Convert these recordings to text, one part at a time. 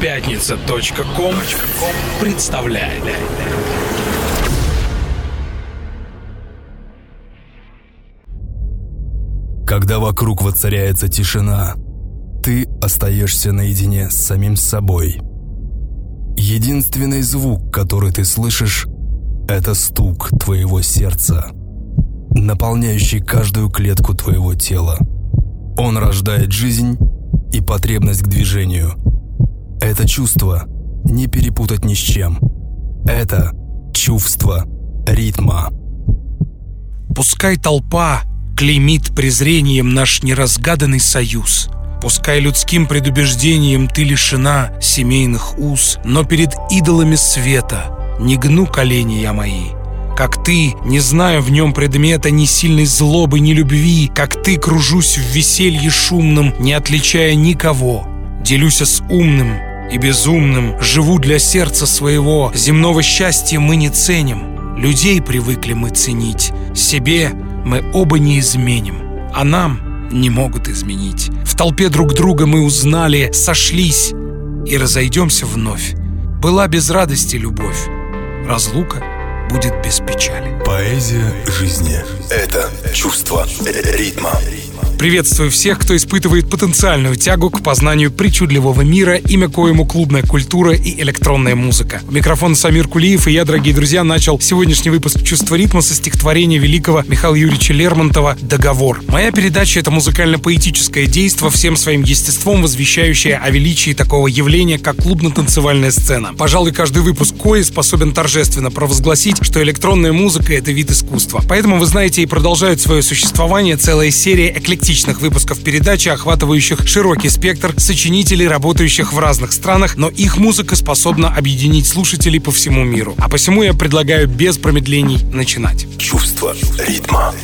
Пятница.ком представляет. Когда вокруг воцаряется тишина, ты остаешься наедине с самим собой. Единственный звук, который ты слышишь, это стук твоего сердца, наполняющий каждую клетку твоего тела. Он рождает жизнь и потребность к движению. Это чувство не перепутать ни с чем. Это чувство ритма. Пускай толпа клеймит презрением наш неразгаданный союз. Пускай людским предубеждением ты лишена семейных уз, но перед идолами света не гну колени я мои. Как ты, не зная в нем предмета ни сильной злобы, ни любви, как ты кружусь в веселье шумном, не отличая никого. Делюсь с умным и безумным, живу для сердца своего, земного счастья мы не ценим. Людей привыкли мы ценить, себе мы оба не изменим, а нам не могут изменить. В толпе друг друга мы узнали, сошлись и разойдемся вновь. Была без радости любовь, разлука будет без печали. Поэзия жизни – это чувство ритма. Приветствую всех, кто испытывает потенциальную тягу к познанию причудливого мира, имя коему клубная культура и электронная музыка. Микрофон Самир Кулиев и я, дорогие друзья, начал сегодняшний выпуск «Чувство ритма» со стихотворения великого Михаила Юрьевича Лермонтова «Договор». Моя передача — это музыкально-поэтическое действо, всем своим естеством возвещающее о величии такого явления, как клубно-танцевальная сцена. Пожалуй, каждый выпуск кое способен торжественно провозгласить, что электронная музыка — это вид искусства. Поэтому, вы знаете, и продолжают свое существование целая серия эклектичных выпусков передачи, охватывающих широкий спектр сочинителей, работающих в разных странах, но их музыка способна объединить слушателей по всему миру. А посему я предлагаю без промедлений начинать. Чувство ритма.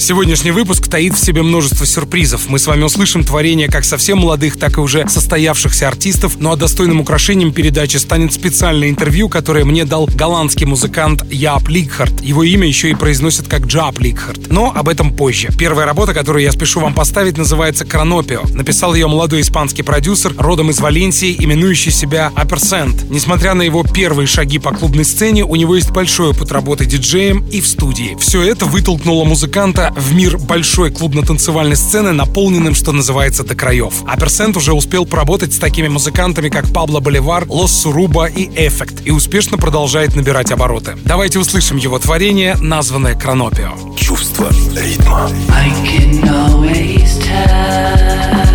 Сегодняшний выпуск таит в себе множество сюрпризов. Мы с вами услышим творения как совсем молодых, так и уже состоявшихся артистов, ну а достойным украшением передачи станет специальное интервью, которое мне дал голландский музыкант Яп Ликхарт. Его имя еще и произносят как Джап Ликхарт. Но об этом позже. Первая работа, которую я спешу вам поставить, называется «Cronopio». Написал ее молодой испанский продюсер, родом из Валенсии, именующий себя Uppercent. Несмотря на его первые шаги по клубной сцене, у него есть большой опыт работы диджеем и в студии. Все это вытолкнуло музыканта в мир большой клубно-танцевальной сцены, наполненным, что называется, до краев. Uppercent уже успел поработать с такими музыкантами, как Пабло Боливар, Лос Суруба и Эффект, и успешно продолжает набирать обороты. Давайте услышим его творение, названное Кронопио. Чувство ритма. I can always tell.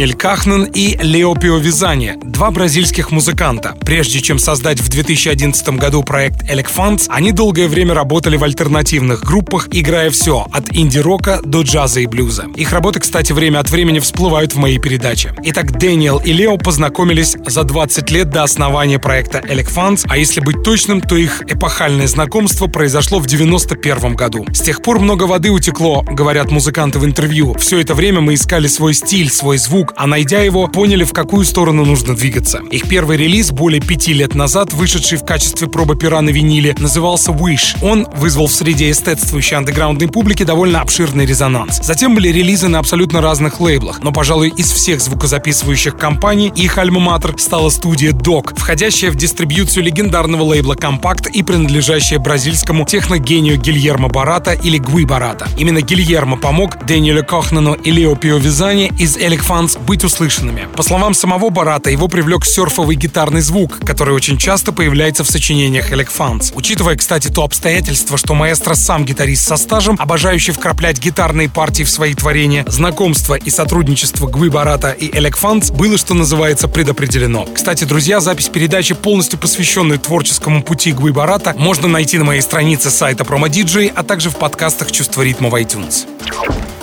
Дэниэль Кахнен и Лео Пиовизани, два бразильских музыканта. Прежде чем создать в 2011 году проект Elecfants, они долгое время работали в альтернативных группах, играя все, от инди-рока до джаза и блюза. Их работы, кстати, время от времени всплывают в моей передаче. Итак, Дэниел и Лео познакомились за 20 лет до основания проекта Elecfants, а если быть точным, то их эпохальное знакомство произошло в 91 году. С тех пор много воды утекло, говорят музыканты в интервью. Все это время мы искали свой стиль, свой звук, а найдя его, поняли, в какую сторону нужно двигаться. Их первый релиз более пяти лет назад, вышедший в качестве пробы пера на виниле, назывался Wish. Он вызвал в среде эстетствующей андеграундной публики довольно обширный резонанс. Затем были релизы на абсолютно разных лейблах, но, пожалуй, из всех звукозаписывающих компаний их альма-матер стала студия Dog, входящая в дистрибьюцию легендарного лейбла Compact и принадлежащая бразильскому техногению Гильермо Барата или Гуи Барата. Именно Гильермо помог Дэниелю Кохнану и Лео Пиовизани из Элик Фанс быть услышанными. По словам самого Барата, его привлек серфовый гитарный звук, который очень часто появляется в сочинениях Элик Фанс. Учитывая, кстати, то обстоятельство, что маэстро сам гитарист со стажем, обожающий вкраплять гитарные партии в свои творения, знакомство и сотрудничество Гвы Барата и Элек Фанс было, что называется, предопределено. Кстати, друзья, запись передачи, полностью посвященной творческому пути Гвы Барата, можно найти на моей странице сайта Promo а также в подкастах «Чувство ритма» в iTunes.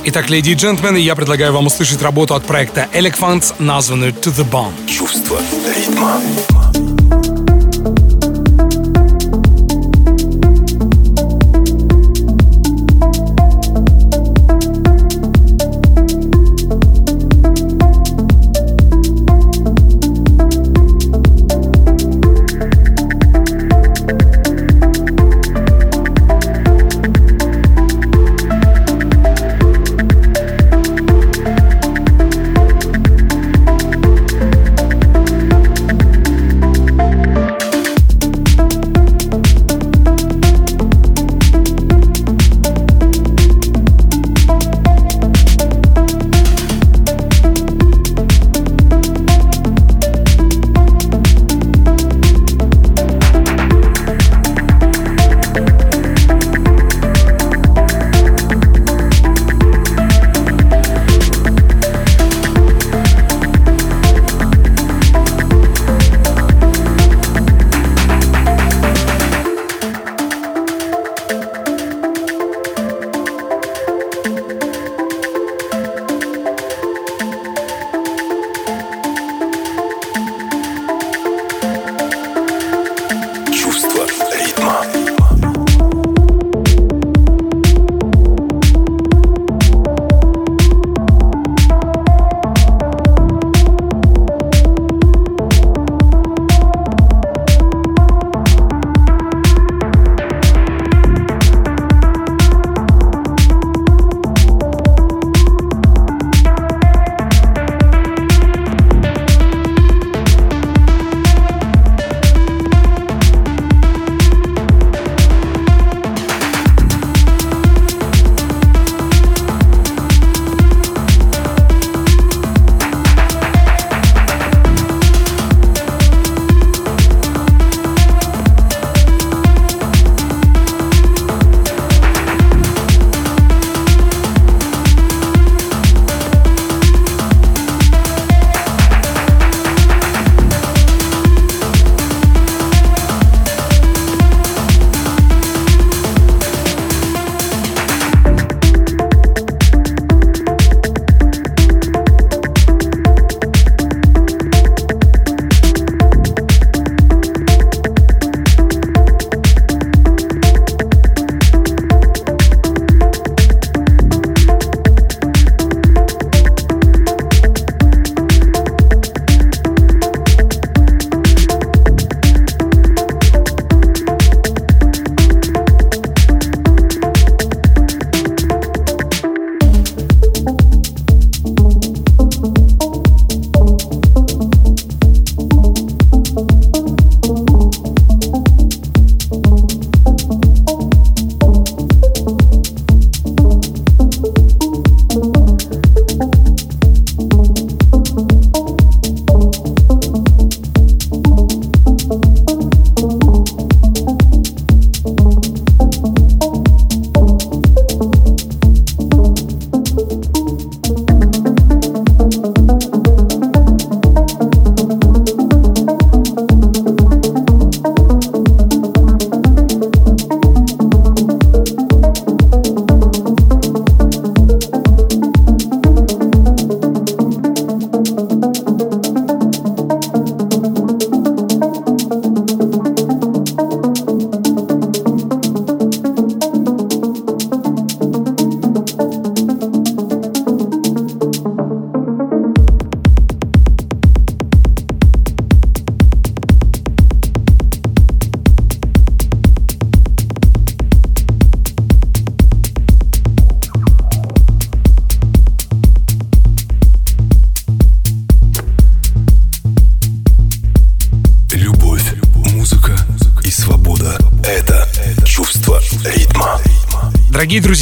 Итак, леди и джентльмены, я предлагаю вам услышать работу от проекта Elecfants, названную To The Bone. Чувство ритма.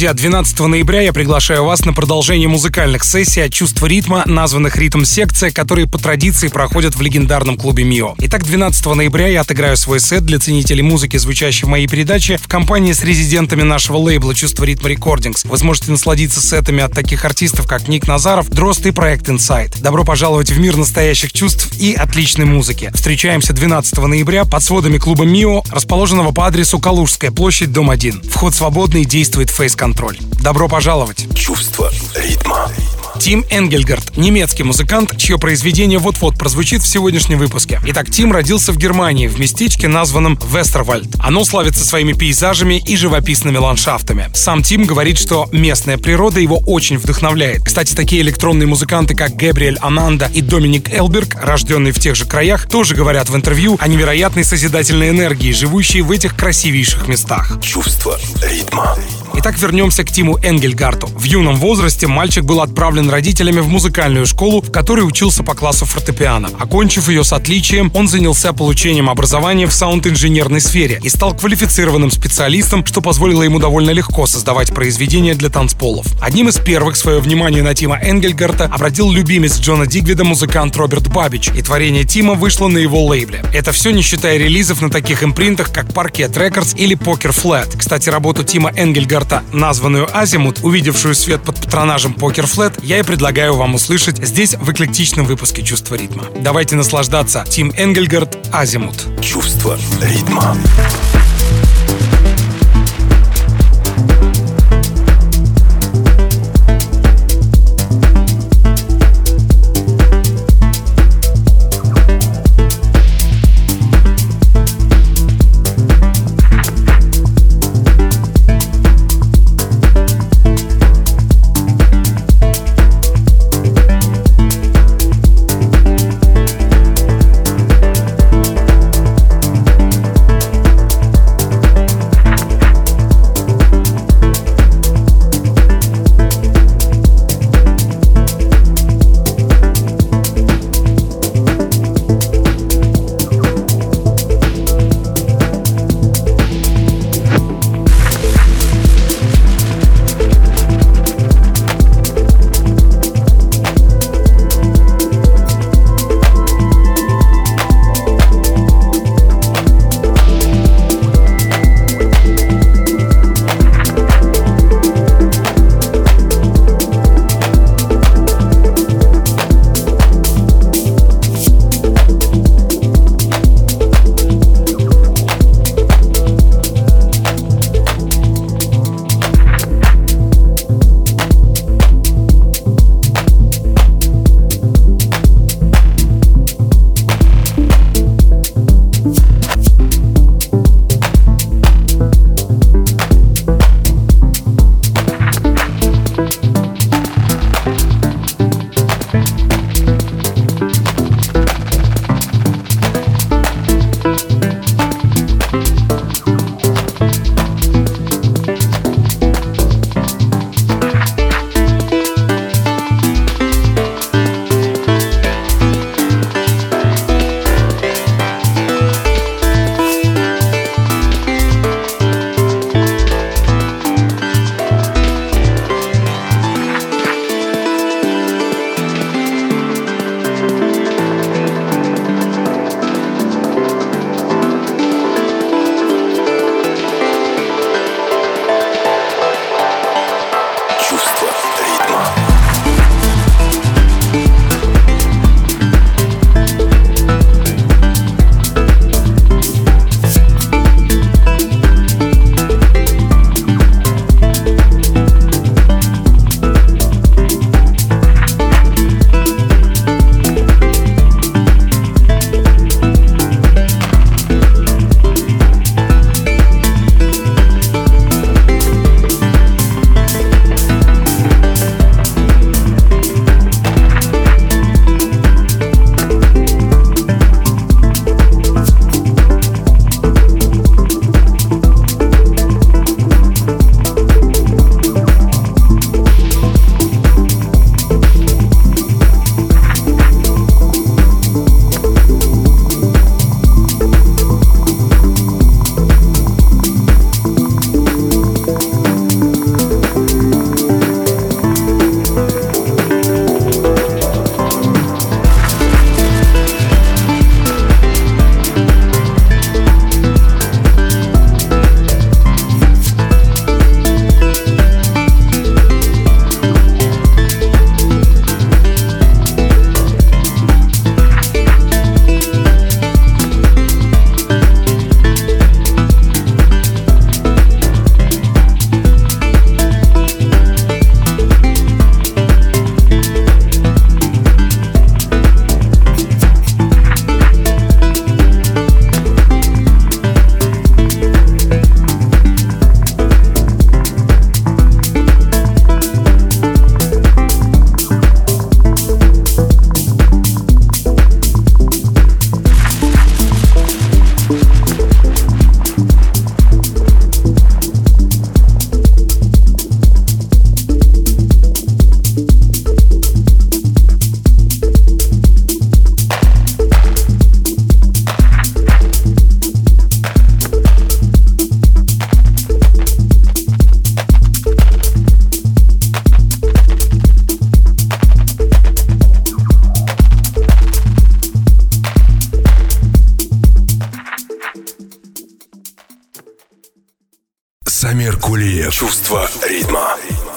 Друзья, 12 ноября я приглашаю вас на продолжение музыкальных сессий от чувства ритма, названных ритм-секция, которые по традиции проходят в легендарном клубе МИО. Итак, 12 ноября я отыграю свой сет для ценителей музыки, звучащей в моей передаче, в компании с резидентами нашего лейбла «Чувство ритма рекордингс». Вы сможете насладиться сетами от таких артистов, как Ник Назаров, Дрозд и проект Inside. Добро пожаловать в мир настоящих чувств и отличной музыки. Встречаемся 12 ноября под сводами клуба МИО, расположенного по адресу Калужская площадь, дом 1. Вход свободный, действует фейс-контроль. Добро пожаловать! Чувство ритма. Тим Энгельгард, немецкий музыкант, чье произведение вот-вот прозвучит в сегодняшнем выпуске. Итак, Тим родился в Германии, в местечке, названном Вестервальд. Оно славится своими пейзажами и живописными ландшафтами. Сам Тим говорит, что местная природа его очень вдохновляет. Кстати, такие электронные музыканты, как Гэбриэль Ананда и Доминик Элберг, рожденные в тех же краях, тоже говорят в интервью о невероятной созидательной энергии, живущей в этих красивейших местах. Чувство ритма. Итак, вернемся к Тиму Энгельгарту. В юном возрасте мальчик был отправлен родителями в музыкальную школу, в которой учился по классу фортепиано. Окончив ее с отличием, он занялся получением образования в саунд-инженерной сфере и стал квалифицированным специалистом, что позволило ему довольно легко создавать произведения для танцполов. Одним из первых свое внимание на Тима Энгельгарта обратил любимец Джона Дигвида музыкант Роберт Бабич, и творение Тима вышло на его лейбле. Это все не считая релизов на таких импринтах, как Parquet Records или Poker Flat. Кстати, работу Тима Энгельгарта Энгельгарта, названную Азимут, увидевшую свет под патронажем Покер Flat, я и предлагаю вам услышать здесь в эклектичном выпуске «Чувство ритма». Давайте наслаждаться. Тим Энгельгард, Азимут. Чувство ритма. Самир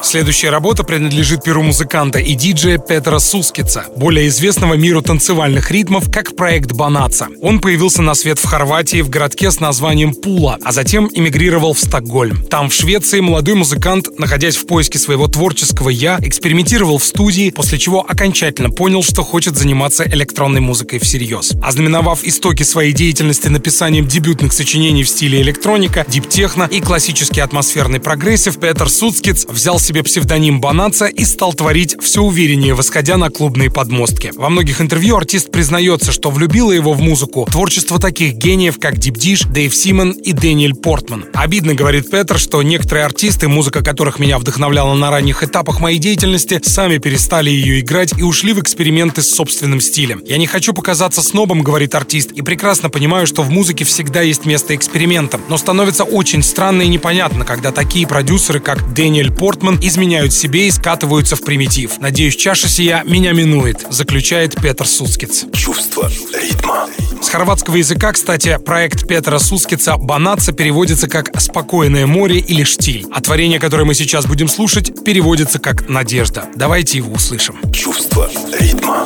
Следующая работа принадлежит перу музыканта и диджея Петра Сускица, более известного миру танцевальных ритмов как проект Банаца. Он появился на свет в Хорватии в городке с названием Пула, а затем эмигрировал в Стокгольм. Там, в Швеции, молодой музыкант, находясь в поиске своего творческого «я», экспериментировал в студии, после чего окончательно понял, что хочет заниматься электронной музыкой всерьез. Ознаменовав истоки своей деятельности написанием дебютных сочинений в стиле электроника, deep techno и классический атмосферный прогрессив, Петр Суцкиц взял себе псевдоним Банаца и стал творить все увереннее, восходя на клубные подмостки. Во многих интервью артист признается, что влюбило его в музыку творчество таких гениев, как Deep Dish, Дэйв Симон и Дэниэль Портман. Обидно, говорит Петр, что некоторые артисты, музыка которых меня вдохновляла на ранних этапах моей деятельности, сами перестали ее играть и ушли в эксперименты с собственным стилем. Я не хочу показаться снобом, говорит артист, и прекрасно понимаю, что в музыке всегда есть место экспериментам, но становится очень странно и непонятно, когда такие продюсеры, как Дэниэль Портман, изменяют себе и скатываются в примитив. Надеюсь, чаша сия меня минует, заключает Петр Суцкиц. Чувство ритма. С хорватского языка, кстати, проект Петра Сускица «Банаца» переводится как «спокойное море» или «штиль». А творение, которое мы сейчас будем слушать, переводится как «надежда». Давайте его услышим. Чувство ритма.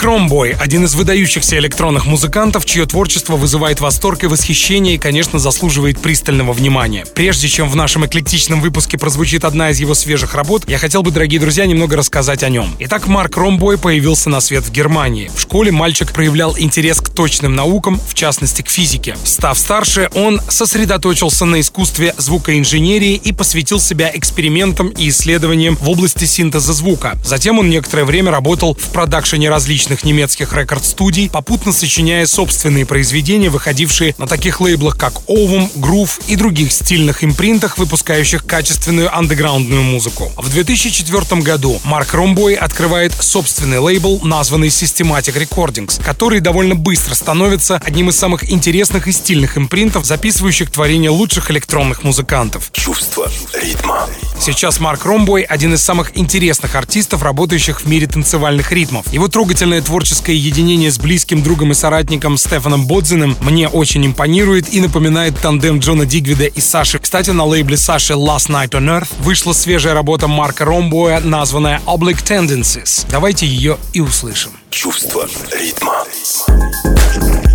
Марк Ромбой — один из выдающихся электронных музыкантов, чье творчество вызывает восторг и восхищение и, конечно, заслуживает пристального внимания. Прежде чем в нашем эклектичном выпуске прозвучит одна из его свежих работ, я хотел бы, дорогие друзья, немного рассказать о нем. Итак, Марк Ромбой появился на свет в Германии. В школе мальчик проявлял интерес к точным наукам, в частности, к физике. Став старше, он сосредоточился на искусстве звукоинженерии и посвятил себя экспериментам и исследованиям в области синтеза звука. Затем он некоторое время работал в продакшене различных немецких рекорд-студий, попутно сочиняя собственные произведения, выходившие на таких лейблах, как Ovum, Groove и других стильных импринтах, выпускающих качественную андеграундную музыку. В 2004 году Марк Ромбой открывает собственный лейбл, названный Systematic Recordings, который довольно быстро становится одним из самых интересных и стильных импринтов, записывающих творения лучших электронных музыкантов. Чувство ритма. Сейчас Марк Ромбой один из самых интересных артистов, работающих в мире танцевальных ритмов. Его трогательное творческое единение с близким другом и соратником Стефаном Бодзиным мне очень импонирует и напоминает тандем Джона Дигвида и Саши. Кстати, на лейбле Саши Last Night on Earth вышла свежая работа Марка Ромбоя, названная Oblique Tendencies. Давайте ее и услышим. Чувство ритма. На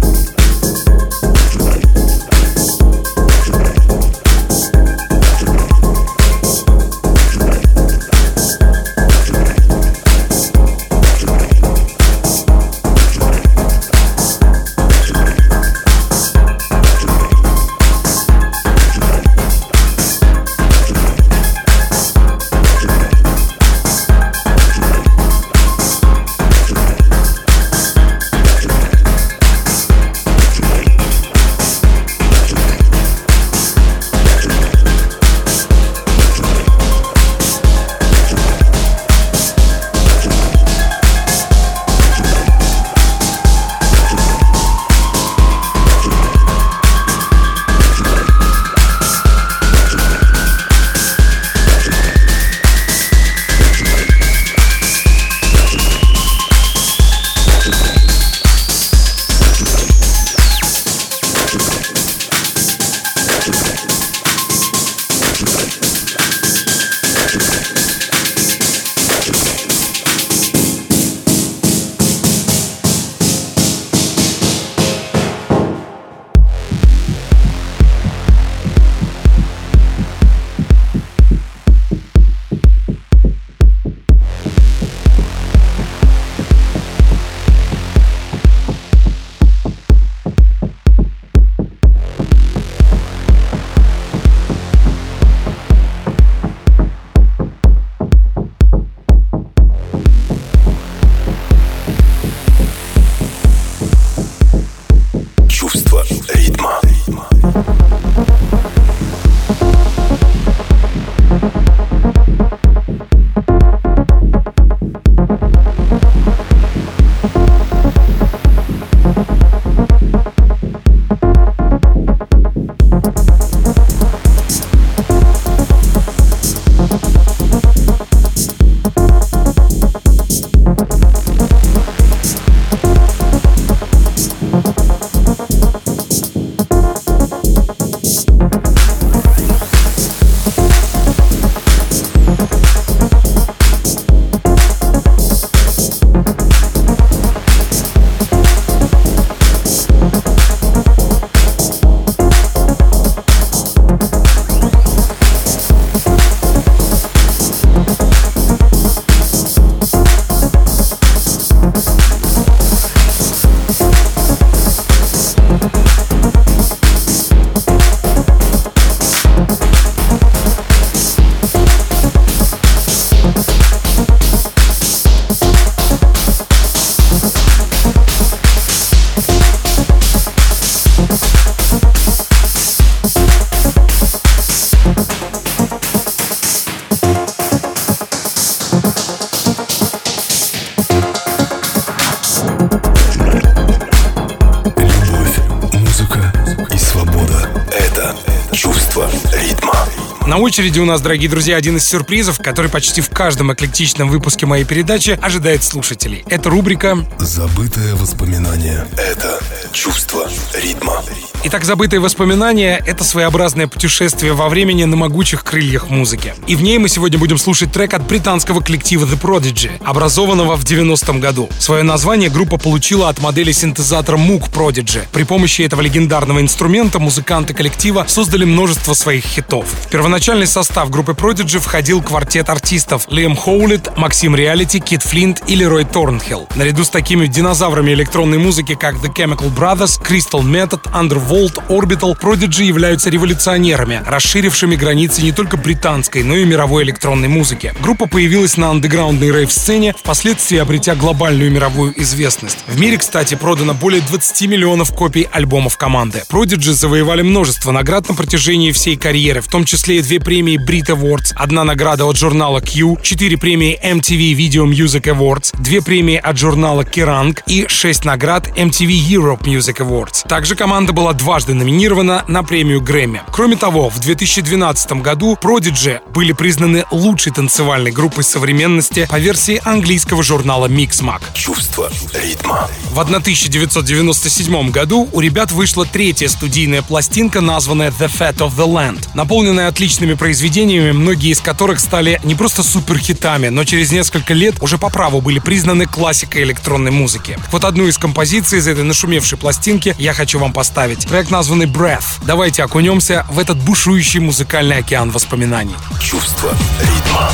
очереди у нас, дорогие друзья, один из сюрпризов, который почти в каждом эклектичном выпуске моей передачи ожидает слушателей. Это рубрика «Забытое воспоминание». Это чувство ритма. Итак, забытые воспоминания — это своеобразное путешествие во времени на могучих крыльях музыки. И в ней мы сегодня будем слушать трек от британского коллектива The Prodigy, образованного в 90-м году. Свое название группа получила от модели синтезатора Moog Prodigy. При помощи этого легендарного инструмента музыканты коллектива создали множество своих хитов. В первоначальный состав группы Prodigy входил квартет артистов Лиам Хоулит, Максим Реалити, Кит Флинт или Рой Торнхилл. Наряду с такими динозаврами электронной музыки, как The Chemical Brothers, Crystal Method, Underworld Volt, Orbital, Prodigy являются революционерами, расширившими границы не только британской, но и мировой электронной музыки. Группа появилась на андеграундной рейв-сцене, впоследствии обретя глобальную мировую известность. В мире, кстати, продано более 20 миллионов копий альбомов команды. Prodigy завоевали множество наград на протяжении всей карьеры, в том числе и две премии Brit Awards, одна награда от журнала Q, четыре премии MTV Video Music Awards, две премии от журнала Kerrang и шесть наград MTV Europe Music Awards. Также команда была дважды номинирована на премию Грэмми. Кроме того, в 2012 году Prodigy были признаны лучшей танцевальной группой современности по версии английского журнала Mixmag. Чувство ритма. В 1997 году у ребят вышла третья студийная пластинка, названная The Fat of the Land, наполненная отличными произведениями, многие из которых стали не просто суперхитами, но через несколько лет уже по праву были признаны классикой электронной музыки. Вот одну из композиций из этой нашумевшей пластинки я хочу вам поставить. Трек, названный Breath. Давайте окунемся в этот бушующий музыкальный океан воспоминаний. Чувство ритма.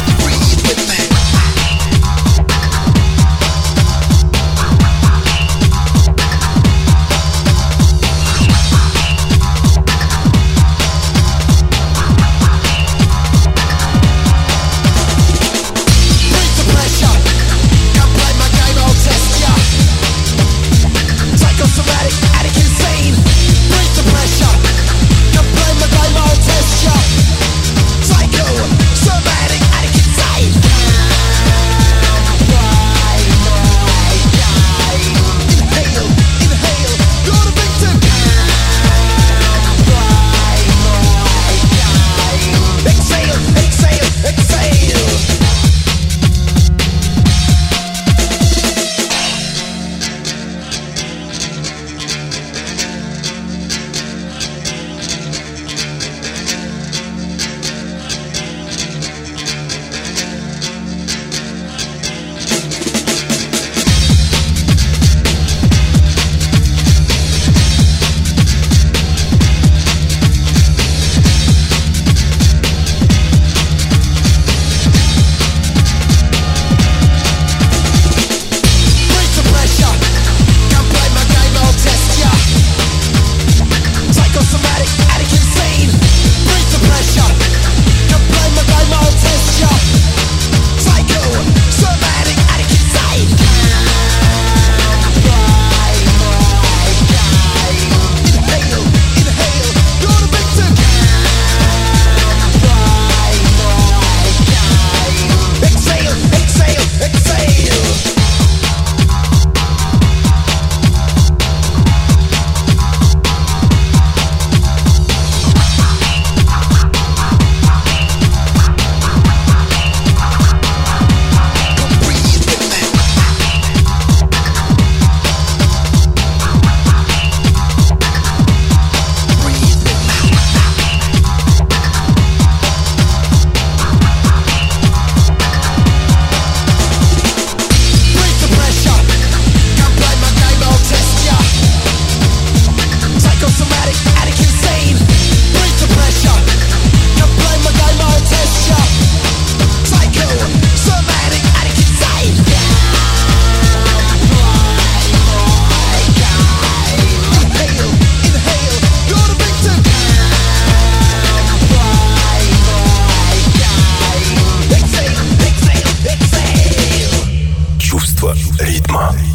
rythme.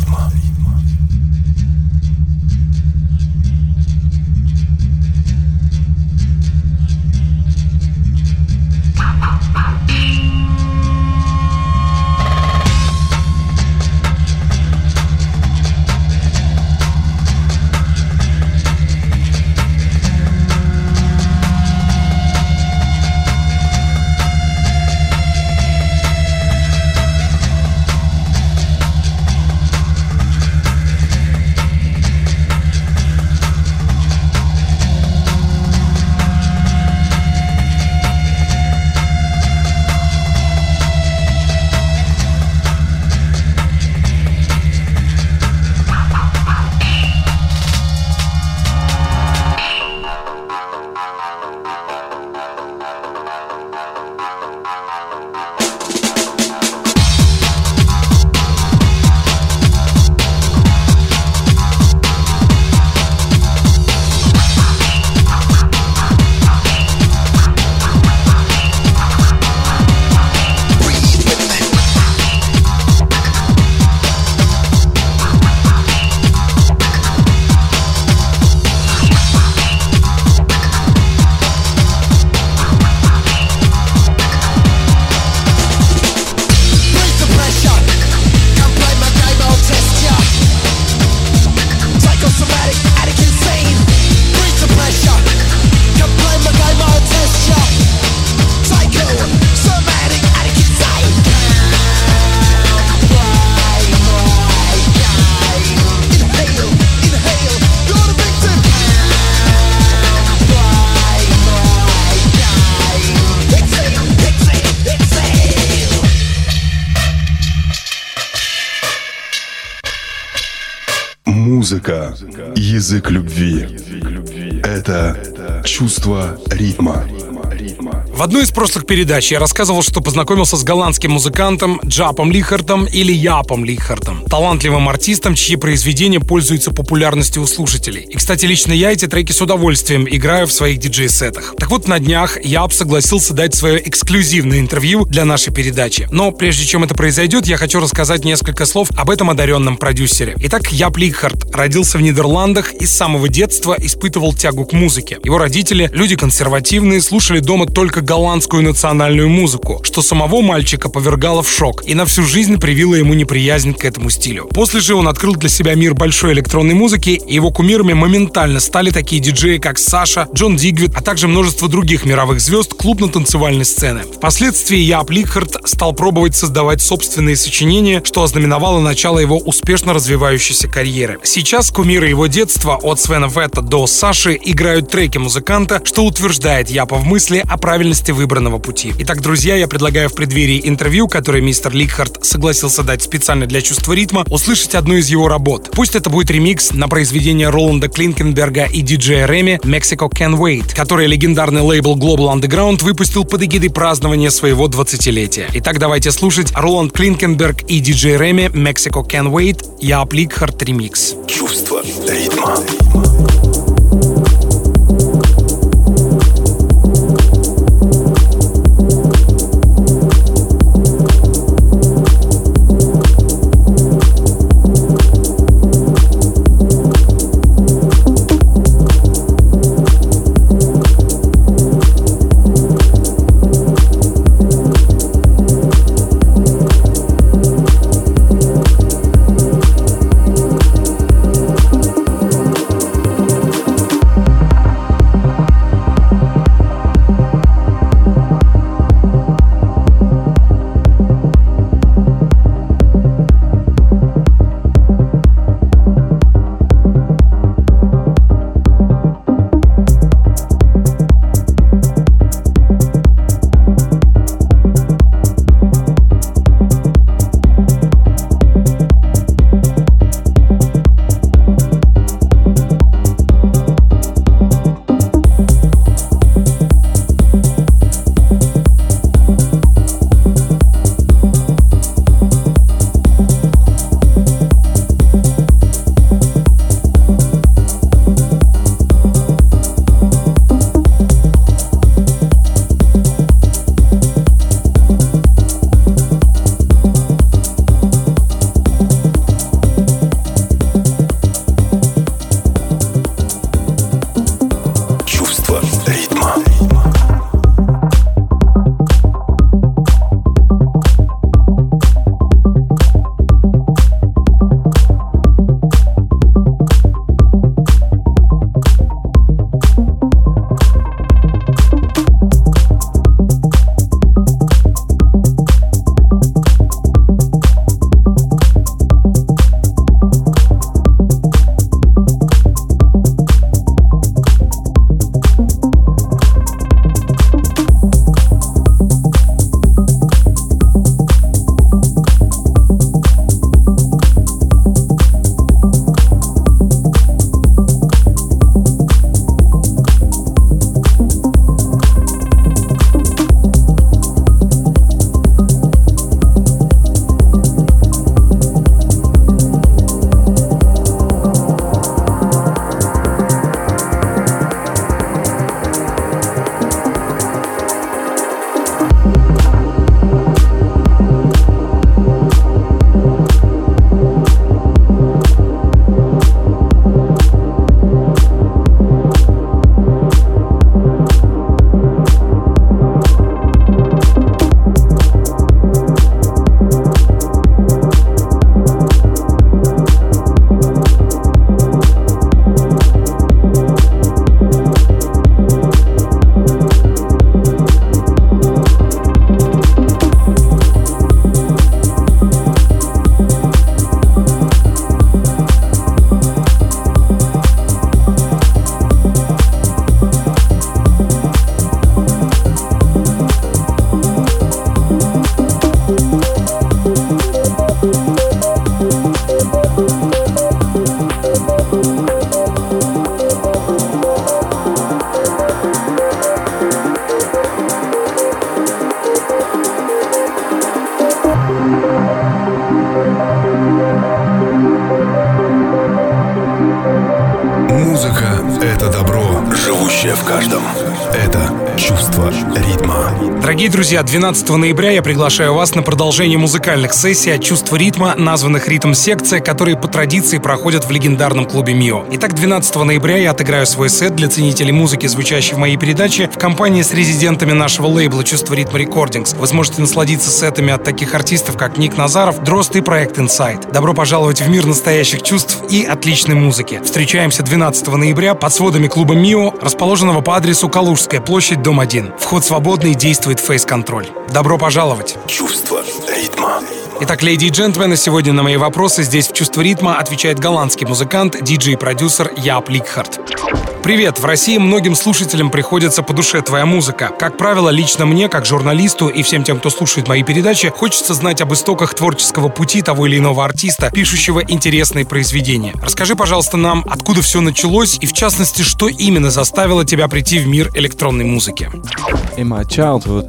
Музыка – язык любви. Это чувство ритма. В одной из прошлых передач я рассказывал, что познакомился с голландским музыкантом Джапом Лихартом или Япом Лихартом, талантливым артистом, чьи произведения пользуются популярностью у слушателей. И, кстати, лично я эти треки с удовольствием играю в своих диджей-сетах. Так вот, на днях Яп согласился дать свое эксклюзивное интервью для нашей передачи. Но прежде чем это произойдет, я хочу рассказать несколько слов об этом одаренном продюсере. Итак, Яп Лихарт родился в Нидерландах и с самого детства испытывал тягу к музыке. Его родители, люди консервативные, слушали дома только голландскую национальную музыку, что самого мальчика повергало в шок и на всю жизнь привило ему неприязнь к этому стилю. После же он открыл для себя мир большой электронной музыки, и его кумирами моментально стали такие диджеи, как Саша, Джон Дигвид, а также множество других мировых звезд клубно-танцевальной сцены. Впоследствии Яп Ликхард стал пробовать создавать собственные сочинения, что ознаменовало начало его успешно развивающейся карьеры. Сейчас кумиры его детства от Свена Ветта до Саши играют треки музыканта, что утверждает Япа в мысли о правильности правильности выбранного пути. Итак, друзья, я предлагаю в преддверии интервью, которое мистер Ликхард согласился дать специально для чувства ритма, услышать одну из его работ. Пусть это будет ремикс на произведение Роланда Клинкенберга и диджея Реми «Mexico Can Wait», который легендарный лейбл Global Underground выпустил под эгидой празднования своего 20-летия. Итак, давайте слушать Роланд Клинкенберг и диджей Реми «Mexico Can Wait», я Ликхард ремикс. Чувство ритма. Друзья, 12 ноября я приглашаю вас на продолжение музыкальных сессий от чувства ритма, названных ритм-секция, которые по традиции проходят в легендарном клубе МИО. Итак, 12 ноября я отыграю свой сет для ценителей музыки, звучащей в моей передаче, в компании с резидентами нашего лейбла «Чувство ритма Рекордингс». Вы сможете насладиться сетами от таких артистов, как Ник Назаров, Дрозд и проект Inside. Добро пожаловать в мир настоящих чувств и отличной музыки. Встречаемся 12 ноября под сводами клуба МИО, расположенного по адресу Калужская площадь, дом 1. Вход свободный, действует фейс-контроль. Добро пожаловать! Чувство ритма. Итак, леди и джентльмены, сегодня на мои вопросы здесь в «Чувство ритма» отвечает голландский музыкант, диджей и продюсер Яп Ликхард. Привет! В России многим слушателям приходится по душе твоя музыка. Как правило, лично мне, как журналисту и всем тем, кто слушает мои передачи, хочется знать об истоках творческого пути того или иного артиста, пишущего интересные произведения. Расскажи, пожалуйста, нам, откуда все началось и, в частности, что именно заставило тебя прийти в мир электронной музыки.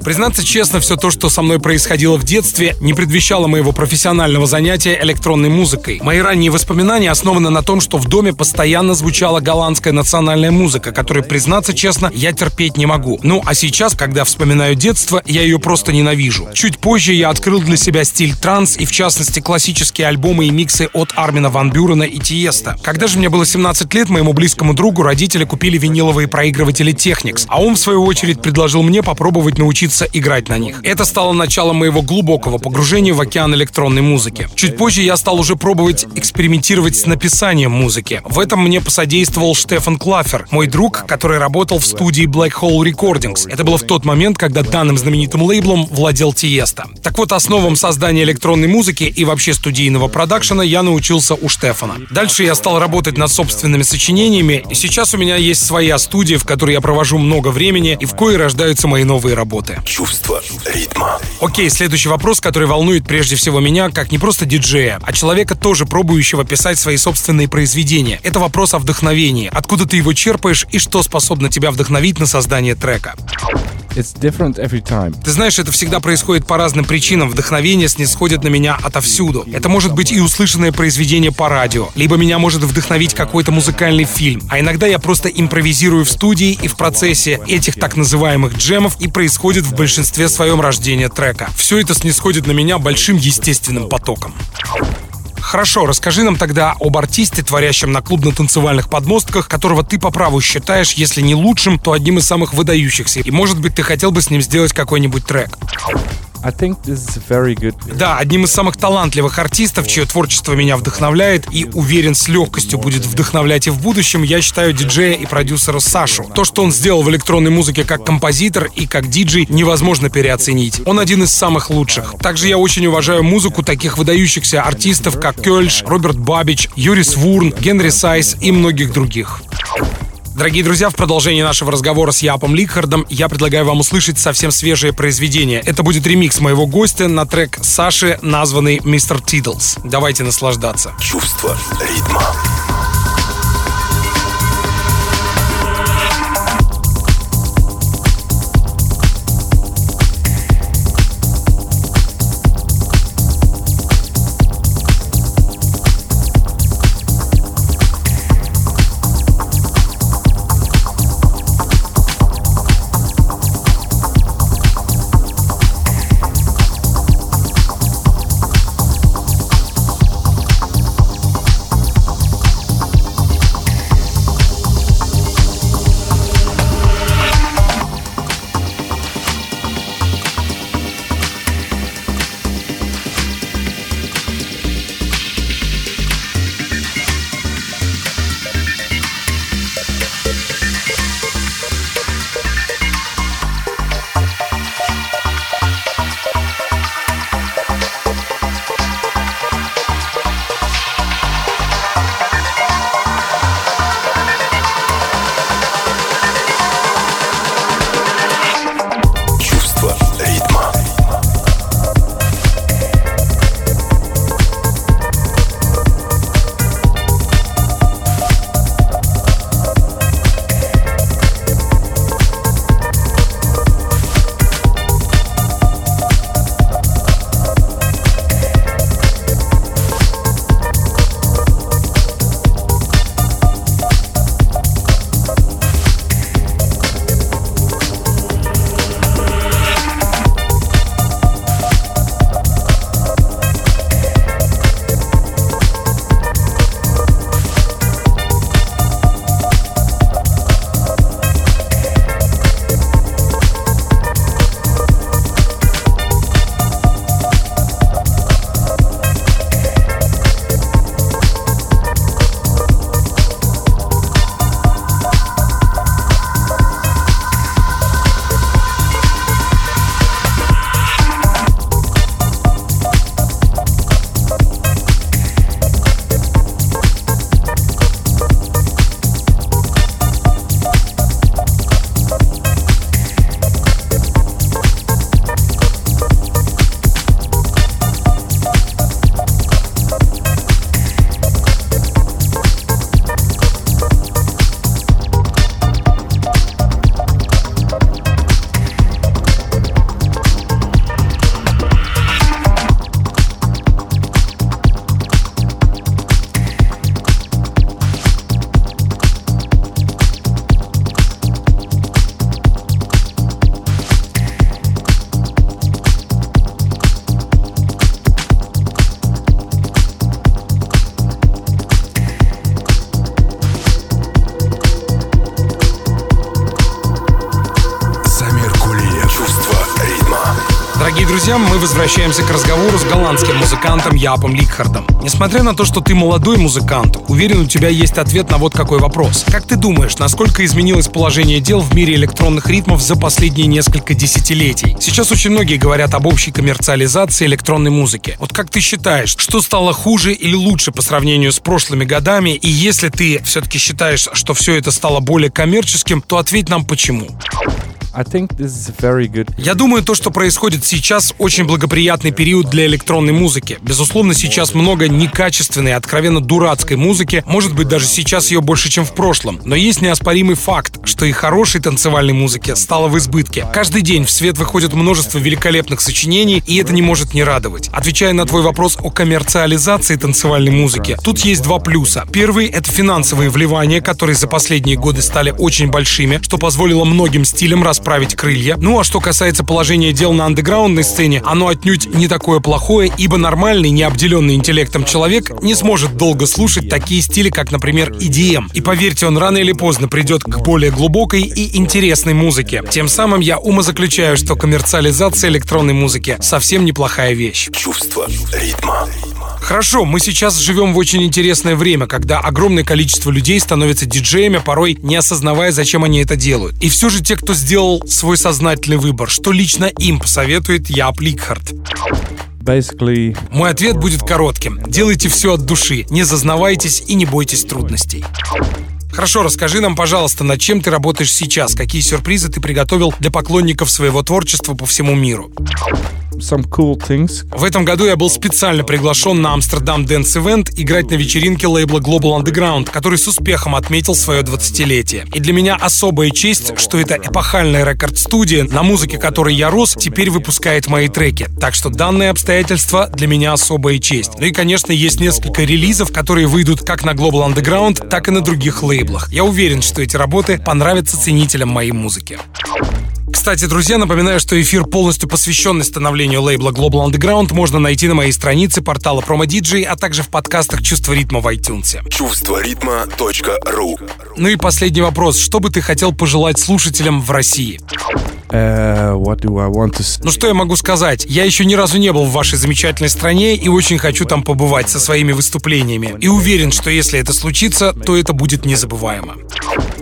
Признаться честно, все то, что со мной происходило в детстве, не предвещало моего профессионального занятия электронной музыкой. Мои ранние воспоминания основаны на том, что в доме постоянно звучала голландская национальная музыка, которой, признаться честно, я терпеть не могу. Ну, а сейчас, когда вспоминаю детство, я ее просто ненавижу. Чуть позже я открыл для себя стиль транс и, в частности, классические альбомы и миксы от Армина Ван Бюрена и Тиеста. Когда же мне было 17 лет, моему близкому другу родители купили виниловые проигрыватели Technics, а он, в свою очередь, предложил мне попробовать научиться играть на них. Это стало началом моего глубокого погружения в океан электронной музыки. Чуть позже я стал уже пробовать экспериментировать с написанием музыки. В этом мне посодействовал Штефан Клафер, мой друг, который работал в студии Black Hole Recordings. Это было в тот момент, когда данным знаменитым лейблом владел Тиеста. Так вот, основам создания электронной музыки и вообще студийного продакшена я научился у Штефана. Дальше я стал работать над собственными сочинениями, и сейчас у меня есть своя студия, в которой я провожу много времени и в коей рождаются мои новые работы. Чувство ритма. Окей, следующий вопрос, который волнует прежде всего меня, как не просто диджея, а человека, тоже пробующего писать свои собственные произведения. Это вопрос о вдохновении. Откуда ты его черпаешь и что способно тебя вдохновить на создание трека? It's different every time. Ты знаешь, это всегда происходит по разным причинам. Вдохновение снисходит на меня отовсюду. Это может быть и услышанное произведение по радио, либо меня может вдохновить какой-то музыкальный фильм. А иногда я просто импровизирую в студии, и в процессе этих так называемых джемов и происходит в большинстве своем рождение трека. Все это снисходит на меня большим естественным потоком. Хорошо, расскажи нам тогда об артисте, творящем на клубно-танцевальных подмостках, которого ты по праву считаешь, если не лучшим, то одним из самых выдающихся. И, может быть, ты хотел бы с ним сделать какой-нибудь трек. I think this is very good. Да, одним из самых талантливых артистов, чье творчество меня вдохновляет и, уверен, с легкостью будет вдохновлять и в будущем, я считаю диджея и продюсера Сашу. То, что он сделал в электронной музыке как композитор и как диджей, невозможно переоценить. Он один из самых лучших. Также я очень уважаю музыку таких выдающихся артистов, как Кёльш, Роберт Бабич, Юрис Вурн, Генри Сайс и многих других. Дорогие друзья, в продолжении нашего разговора с Япом Ликхардом я предлагаю вам услышать совсем свежее произведение. Это будет ремикс моего гостя на трек Саши, названный «Mr Tiddles». Давайте наслаждаться. Чувство ритма. Япом Ликхардом. Несмотря на то, что ты молодой музыкант, уверен, у тебя есть ответ на вот какой вопрос. Как ты думаешь, насколько изменилось положение дел в мире электронных ритмов за последние несколько десятилетий? Сейчас очень многие говорят об общей коммерциализации электронной музыки. Вот как ты считаешь, что стало хуже или лучше по сравнению с прошлыми годами? И если ты все-таки считаешь, что все это стало более коммерческим, то ответь нам почему. Я думаю, то, что происходит сейчас, очень благоприятный период для электронной музыки. Безусловно, сейчас много некачественной, откровенно дурацкой музыки. Может быть, даже сейчас ее больше, чем в прошлом. Но есть неоспоримый факт, что и хорошей танцевальной музыки стало в избытке. Каждый день в свет выходит множество великолепных сочинений, и это не может не радовать. Отвечая на твой вопрос о коммерциализации танцевальной музыки, тут есть два плюса. Первый — это финансовые вливания, которые за последние годы стали очень большими, что позволило многим стилям расправить крылья. Ну а что касается положения дел на андеграундной сцене, оно отнюдь не такое плохое, ибо нормальный, не обделенный интеллектом человек не сможет долго слушать такие стили, как, например, EDM. И поверьте, он рано или поздно придет к более глубокой и интересной музыке. Тем самым я умозаключаю, что коммерциализация электронной музыки совсем неплохая вещь. Чувство ритма. Хорошо, мы сейчас живем в очень интересное время, когда огромное количество людей становятся диджеями, порой не осознавая, зачем они это делают. И все же те, кто сделал свой сознательный выбор, что лично им посоветует я Ликхард. Мой ответ будет коротким. Делайте все от души, не зазнавайтесь и не бойтесь трудностей. Хорошо, расскажи нам, пожалуйста, над чем ты работаешь сейчас, какие сюрпризы ты приготовил для поклонников своего творчества по всему миру. cool. В этом году я был специально приглашен на Амстердам Dance Event играть на вечеринке лейбла Global Underground, который с успехом отметил свое 20-летие. И для меня особая честь, что эта эпохальная рекорд-студия, на музыке которой я рос, теперь выпускает мои треки. Так что данное обстоятельство для меня особая честь. Ну и, конечно, есть несколько релизов, которые выйдут как на Global Underground, так и на других лейблах. Я уверен, что эти работы понравятся ценителям моей музыки. Кстати, друзья, напоминаю, что эфир, полностью посвященный становлению лейбла Global Underground, можно найти на моей странице портала Promo DJ, а также в подкастах «Чувство ритма» в iTunes. Чувство ритма.ру Ну и последний вопрос. Что бы ты хотел пожелать слушателям в России? Uh, what do I want to say? Ну что я могу сказать? Я еще ни разу не был в вашей замечательной стране и очень хочу там побывать со своими выступлениями. И уверен, что если это случится, то это будет незабываемо.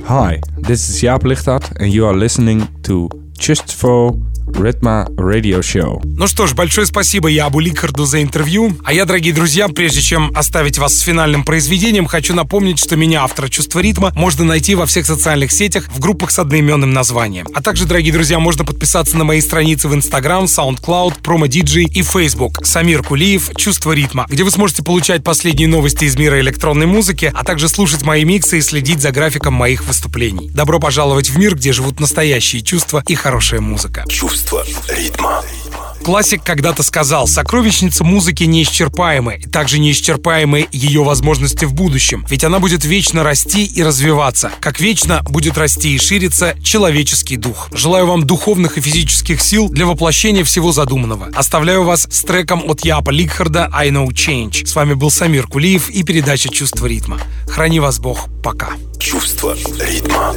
Hi, this is Jaap Lichtart, and you are listening to Just for Ritma Radio Show. Ну что ж, большое спасибо Ябу Ликарду за интервью. А я, дорогие друзья, прежде чем оставить вас с финальным произведением, хочу напомнить, что меня, автора «Чувства ритма», можно найти во всех социальных сетях в группах с одноименным названием. А также, дорогие друзья, можно подписаться на мои страницы в Instagram, SoundCloud, Promo DJ и Facebook. Самир Кулиев «Чувство ритма», где вы сможете получать последние новости из мира электронной музыки, а также слушать мои миксы и следить за графиком моих выступлений. Добро пожаловать в мир, где живут настоящие чувства и хорошая музыка. Чувство ритма. Классик когда-то сказал, сокровищница музыки неисчерпаемы, и также неисчерпаемы ее возможности в будущем, ведь она будет вечно расти и развиваться, как вечно будет расти и шириться человеческий дух. Желаю вам духовных и физических сил для воплощения всего задуманного. Оставляю вас с треком от Япа Ликхарда «I Know Change». С вами был Самир Кулиев и передача «Чувство ритма». Храни вас Бог. Пока. Чувство ритма.